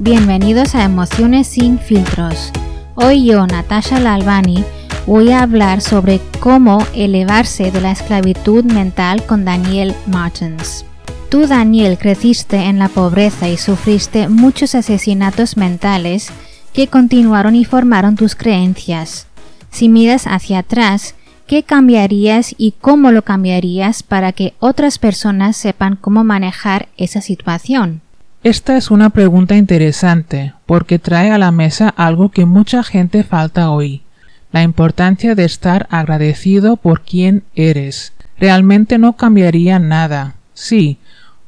Bienvenidos a Emociones sin filtros. Hoy yo, Natasha Lalvani, voy a hablar sobre cómo elevarse de la esclavitud mental con Daniel Martins. Tú, Daniel, creciste en la pobreza y sufriste muchos asesinatos mentales que continuaron y formaron tus creencias. Si miras hacia atrás, ¿qué cambiarías y cómo lo cambiarías para que otras personas sepan cómo manejar esa situación? Esta es una pregunta interesante porque trae a la mesa algo que mucha gente falta hoy, la importancia de estar agradecido por quien eres. Realmente no cambiaría nada. Sí,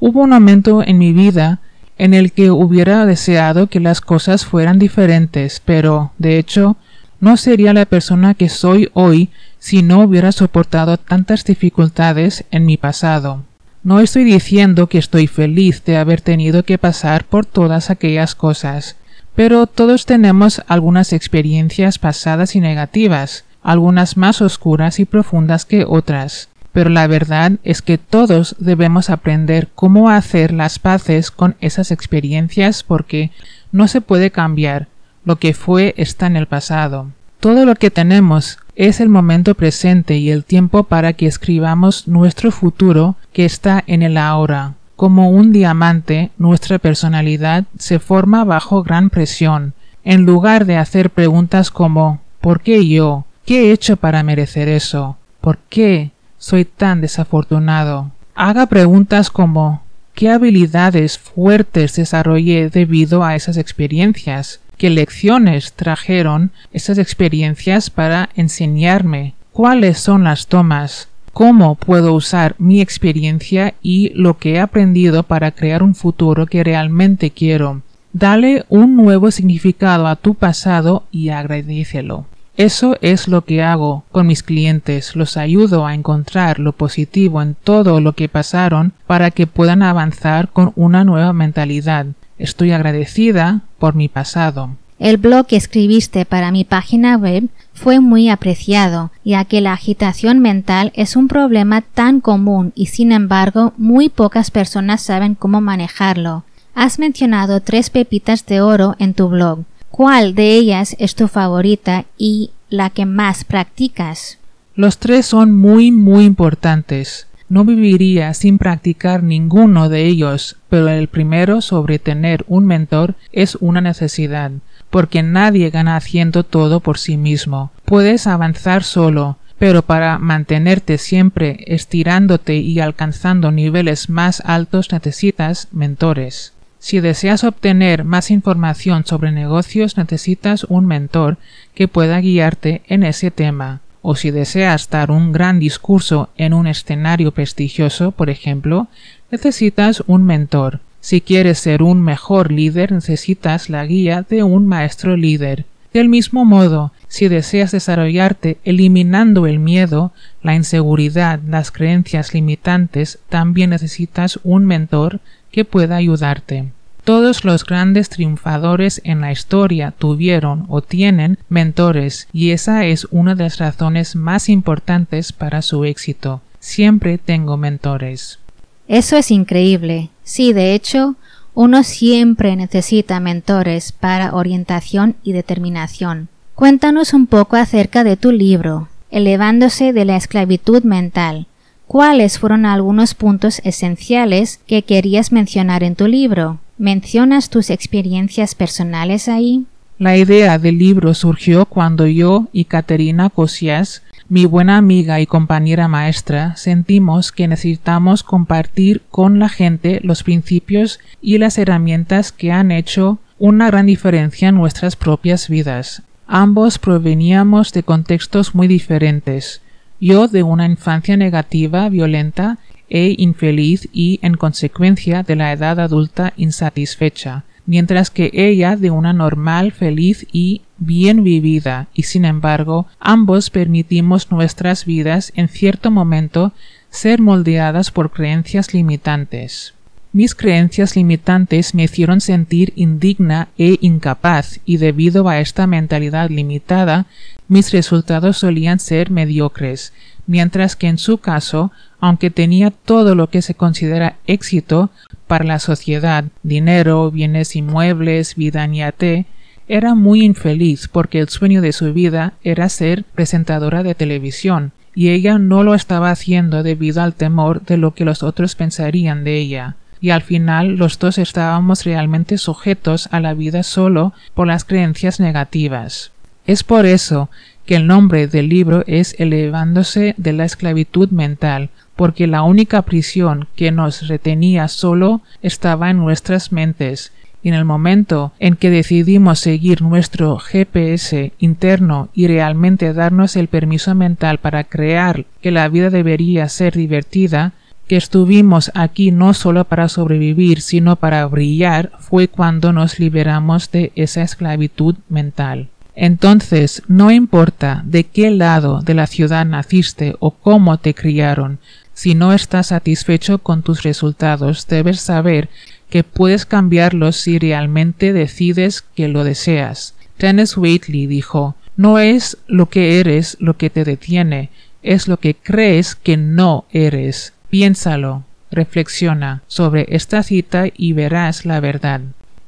hubo un momento en mi vida en el que hubiera deseado que las cosas fueran diferentes, pero, de hecho, no sería la persona que soy hoy si no hubiera soportado tantas dificultades en mi pasado. No estoy diciendo que estoy feliz de haber tenido que pasar por todas aquellas cosas, pero todos tenemos algunas experiencias pasadas y negativas, algunas más oscuras y profundas que otras. Pero la verdad es que todos debemos aprender cómo hacer las paces con esas experiencias porque no se puede cambiar, lo que fue está en el pasado. Todo lo que tenemos es el momento presente y el tiempo para que escribamos nuestro futuro que está en el ahora. Como un diamante, nuestra personalidad se forma bajo gran presión. En lugar de hacer preguntas como ¿por qué yo? ¿Qué he hecho para merecer eso? ¿Por qué soy tan desafortunado? Haga preguntas como ¿qué habilidades fuertes desarrollé debido a esas experiencias? Qué lecciones trajeron esas experiencias para enseñarme, cuáles son las tomas, cómo puedo usar mi experiencia y lo que he aprendido para crear un futuro que realmente quiero. Dale un nuevo significado a tu pasado y agradecelo. Eso es lo que hago con mis clientes, los ayudo a encontrar lo positivo en todo lo que pasaron para que puedan avanzar con una nueva mentalidad, Estoy agradecida por mi pasado. El blog que escribiste para mi página web fue muy apreciado, ya que la agitación mental es un problema tan común y sin embargo muy pocas personas saben cómo manejarlo. Has mencionado tres pepitas de oro en tu blog. ¿Cuál de ellas es tu favorita y la que más practicas? Los tres son muy muy importantes. No viviría sin practicar ninguno de ellos, pero el primero sobre tener un mentor es una necesidad, porque nadie gana haciendo todo por sí mismo. Puedes avanzar solo, pero para mantenerte siempre estirándote y alcanzando niveles más altos necesitas mentores. Si deseas obtener más información sobre negocios necesitas un mentor que pueda guiarte en ese tema o si deseas dar un gran discurso en un escenario prestigioso, por ejemplo, necesitas un mentor. Si quieres ser un mejor líder, necesitas la guía de un maestro líder. Del mismo modo, si deseas desarrollarte eliminando el miedo, la inseguridad, las creencias limitantes, también necesitas un mentor que pueda ayudarte. Todos los grandes triunfadores en la historia tuvieron o tienen mentores y esa es una de las razones más importantes para su éxito. Siempre tengo mentores. Eso es increíble. Sí, de hecho, uno siempre necesita mentores para orientación y determinación. Cuéntanos un poco acerca de tu libro, Elevándose de la esclavitud mental. ¿Cuáles fueron algunos puntos esenciales que querías mencionar en tu libro? ¿Mencionas tus experiencias personales ahí? La idea del libro surgió cuando yo y Caterina Cosias, mi buena amiga y compañera maestra, sentimos que necesitamos compartir con la gente los principios y las herramientas que han hecho una gran diferencia en nuestras propias vidas. Ambos proveníamos de contextos muy diferentes. Yo de una infancia negativa, violenta, e infeliz y en consecuencia de la edad adulta insatisfecha, mientras que ella de una normal, feliz y bien vivida, y sin embargo ambos permitimos nuestras vidas en cierto momento ser moldeadas por creencias limitantes. Mis creencias limitantes me hicieron sentir indigna e incapaz y debido a esta mentalidad limitada mis resultados solían ser mediocres, mientras que en su caso, aunque tenía todo lo que se considera éxito, para la sociedad, dinero, bienes inmuebles, vida niate, era muy infeliz porque el sueño de su vida era ser presentadora de televisión, y ella no lo estaba haciendo debido al temor de lo que los otros pensarían de ella. Y al final los dos estábamos realmente sujetos a la vida solo por las creencias negativas. Es por eso que el nombre del libro es Elevándose de la esclavitud mental, porque la única prisión que nos retenía solo estaba en nuestras mentes, y en el momento en que decidimos seguir nuestro GPS interno y realmente darnos el permiso mental para crear que la vida debería ser divertida, que estuvimos aquí no solo para sobrevivir, sino para brillar, fue cuando nos liberamos de esa esclavitud mental. Entonces, no importa de qué lado de la ciudad naciste o cómo te criaron, si no estás satisfecho con tus resultados, debes saber que puedes cambiarlos si realmente decides que lo deseas. Dennis Waitley dijo, no es lo que eres lo que te detiene, es lo que crees que no eres. Piénsalo, reflexiona sobre esta cita y verás la verdad.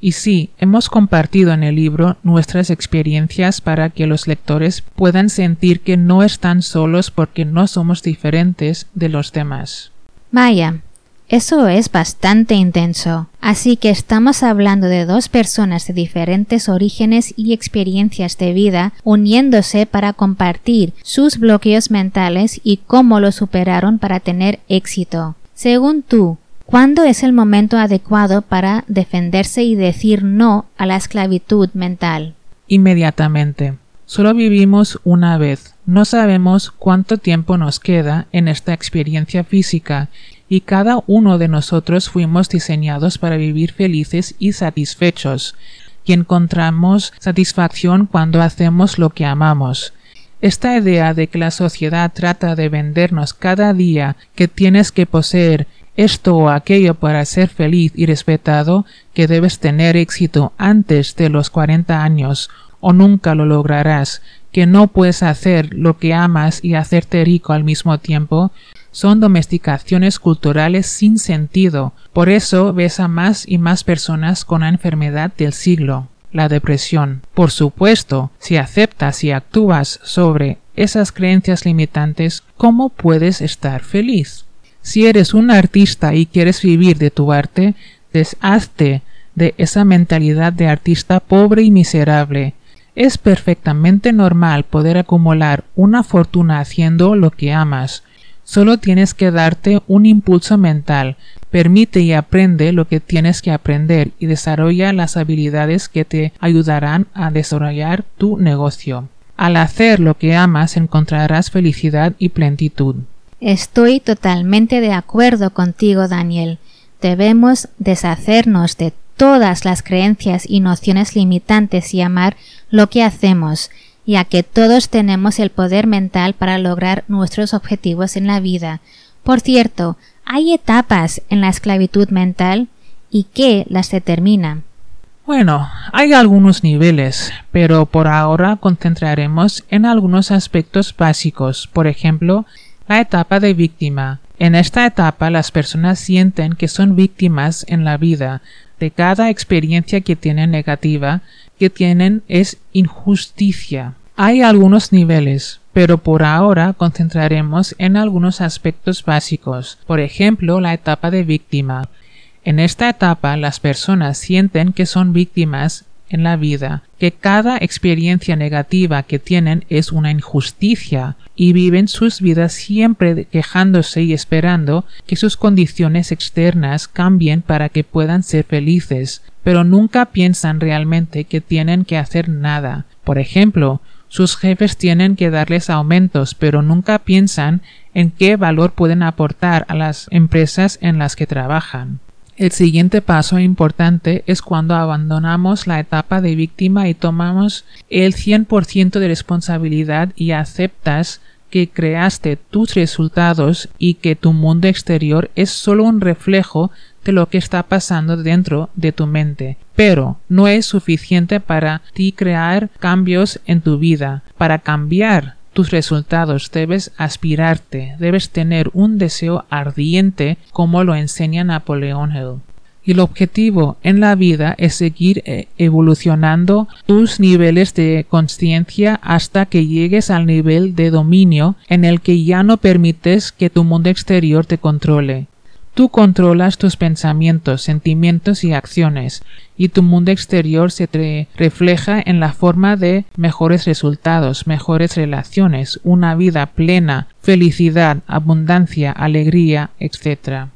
Y sí, hemos compartido en el libro nuestras experiencias para que los lectores puedan sentir que no están solos porque no somos diferentes de los demás. Vaya, eso es bastante intenso. Así que estamos hablando de dos personas de diferentes orígenes y experiencias de vida uniéndose para compartir sus bloqueos mentales y cómo los superaron para tener éxito. Según tú, ¿cuándo es el momento adecuado para defenderse y decir no a la esclavitud mental? Inmediatamente. Solo vivimos una vez. No sabemos cuánto tiempo nos queda en esta experiencia física y cada uno de nosotros fuimos diseñados para vivir felices y satisfechos, y encontramos satisfacción cuando hacemos lo que amamos. Esta idea de que la sociedad trata de vendernos cada día que tienes que poseer esto o aquello para ser feliz y respetado, que debes tener éxito antes de los cuarenta años o nunca lo lograrás, que no puedes hacer lo que amas y hacerte rico al mismo tiempo, son domesticaciones culturales sin sentido. Por eso ves a más y más personas con la enfermedad del siglo, la depresión. Por supuesto, si aceptas y actúas sobre esas creencias limitantes, ¿cómo puedes estar feliz? Si eres un artista y quieres vivir de tu arte, deshazte de esa mentalidad de artista pobre y miserable. Es perfectamente normal poder acumular una fortuna haciendo lo que amas, Solo tienes que darte un impulso mental, permite y aprende lo que tienes que aprender y desarrolla las habilidades que te ayudarán a desarrollar tu negocio. Al hacer lo que amas encontrarás felicidad y plenitud. Estoy totalmente de acuerdo contigo, Daniel. Debemos deshacernos de todas las creencias y nociones limitantes y amar lo que hacemos, ya que todos tenemos el poder mental para lograr nuestros objetivos en la vida. Por cierto, hay etapas en la esclavitud mental y qué las determina. Bueno, hay algunos niveles, pero por ahora concentraremos en algunos aspectos básicos, por ejemplo, etapa de víctima. En esta etapa las personas sienten que son víctimas en la vida de cada experiencia que tienen negativa que tienen es injusticia. Hay algunos niveles, pero por ahora concentraremos en algunos aspectos básicos, por ejemplo la etapa de víctima. En esta etapa las personas sienten que son víctimas en la vida, que cada experiencia negativa que tienen es una injusticia y viven sus vidas siempre quejándose y esperando que sus condiciones externas cambien para que puedan ser felices, pero nunca piensan realmente que tienen que hacer nada. Por ejemplo, sus jefes tienen que darles aumentos, pero nunca piensan en qué valor pueden aportar a las empresas en las que trabajan. El siguiente paso importante es cuando abandonamos la etapa de víctima y tomamos el 100% de responsabilidad y aceptas que creaste tus resultados y que tu mundo exterior es solo un reflejo de lo que está pasando dentro de tu mente. Pero no es suficiente para ti crear cambios en tu vida. Para cambiar tus resultados, debes aspirarte, debes tener un deseo ardiente como lo enseña Napoleón Hill. Y el objetivo en la vida es seguir eh, evolucionando tus niveles de conciencia hasta que llegues al nivel de dominio en el que ya no permites que tu mundo exterior te controle. Tú controlas tus pensamientos, sentimientos y acciones, y tu mundo exterior se te refleja en la forma de mejores resultados, mejores relaciones, una vida plena, felicidad, abundancia, alegría, etc.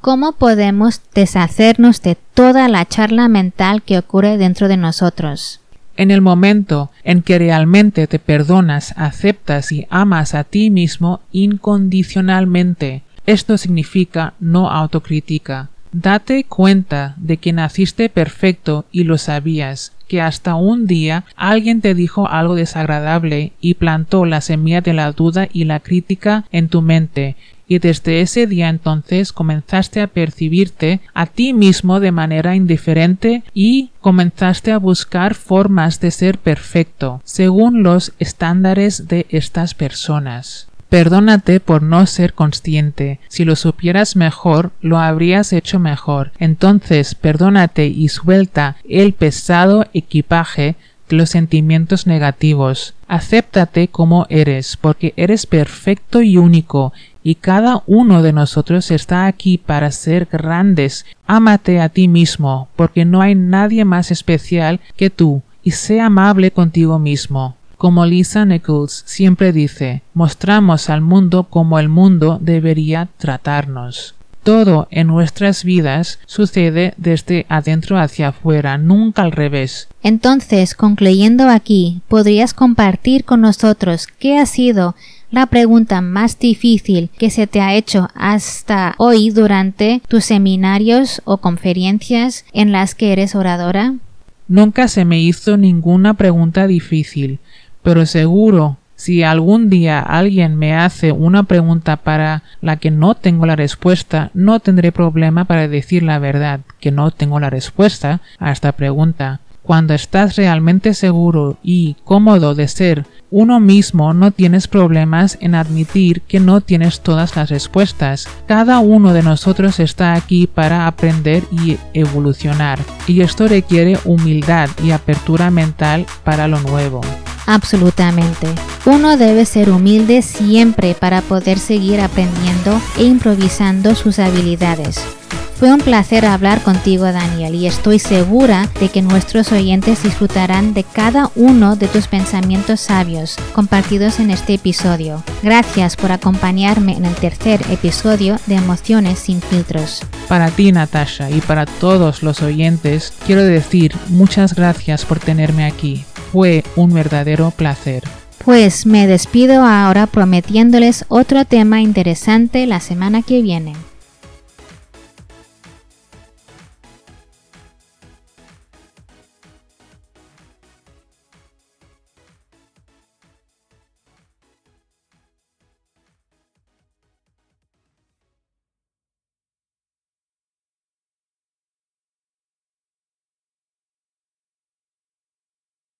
¿Cómo podemos deshacernos de toda la charla mental que ocurre dentro de nosotros? En el momento en que realmente te perdonas, aceptas y amas a ti mismo incondicionalmente, esto significa no autocrítica. Date cuenta de que naciste perfecto y lo sabías, que hasta un día alguien te dijo algo desagradable y plantó la semilla de la duda y la crítica en tu mente, y desde ese día entonces comenzaste a percibirte a ti mismo de manera indiferente y comenzaste a buscar formas de ser perfecto, según los estándares de estas personas. Perdónate por no ser consciente. Si lo supieras mejor, lo habrías hecho mejor. Entonces, perdónate y suelta el pesado equipaje de los sentimientos negativos. Acéptate como eres, porque eres perfecto y único, y cada uno de nosotros está aquí para ser grandes. Ámate a ti mismo, porque no hay nadie más especial que tú, y sé amable contigo mismo. Como Lisa Nichols siempre dice, mostramos al mundo como el mundo debería tratarnos. Todo en nuestras vidas sucede desde adentro hacia afuera, nunca al revés. Entonces, concluyendo aquí, ¿podrías compartir con nosotros qué ha sido la pregunta más difícil que se te ha hecho hasta hoy durante tus seminarios o conferencias en las que eres oradora? Nunca se me hizo ninguna pregunta difícil pero seguro si algún día alguien me hace una pregunta para la que no tengo la respuesta, no tendré problema para decir la verdad, que no tengo la respuesta a esta pregunta. Cuando estás realmente seguro y cómodo de ser uno mismo, no tienes problemas en admitir que no tienes todas las respuestas. Cada uno de nosotros está aquí para aprender y evolucionar, y esto requiere humildad y apertura mental para lo nuevo. Absolutamente. Uno debe ser humilde siempre para poder seguir aprendiendo e improvisando sus habilidades. Fue un placer hablar contigo Daniel y estoy segura de que nuestros oyentes disfrutarán de cada uno de tus pensamientos sabios compartidos en este episodio. Gracias por acompañarme en el tercer episodio de Emociones sin filtros. Para ti Natasha y para todos los oyentes quiero decir muchas gracias por tenerme aquí fue un verdadero placer. Pues me despido ahora prometiéndoles otro tema interesante la semana que viene.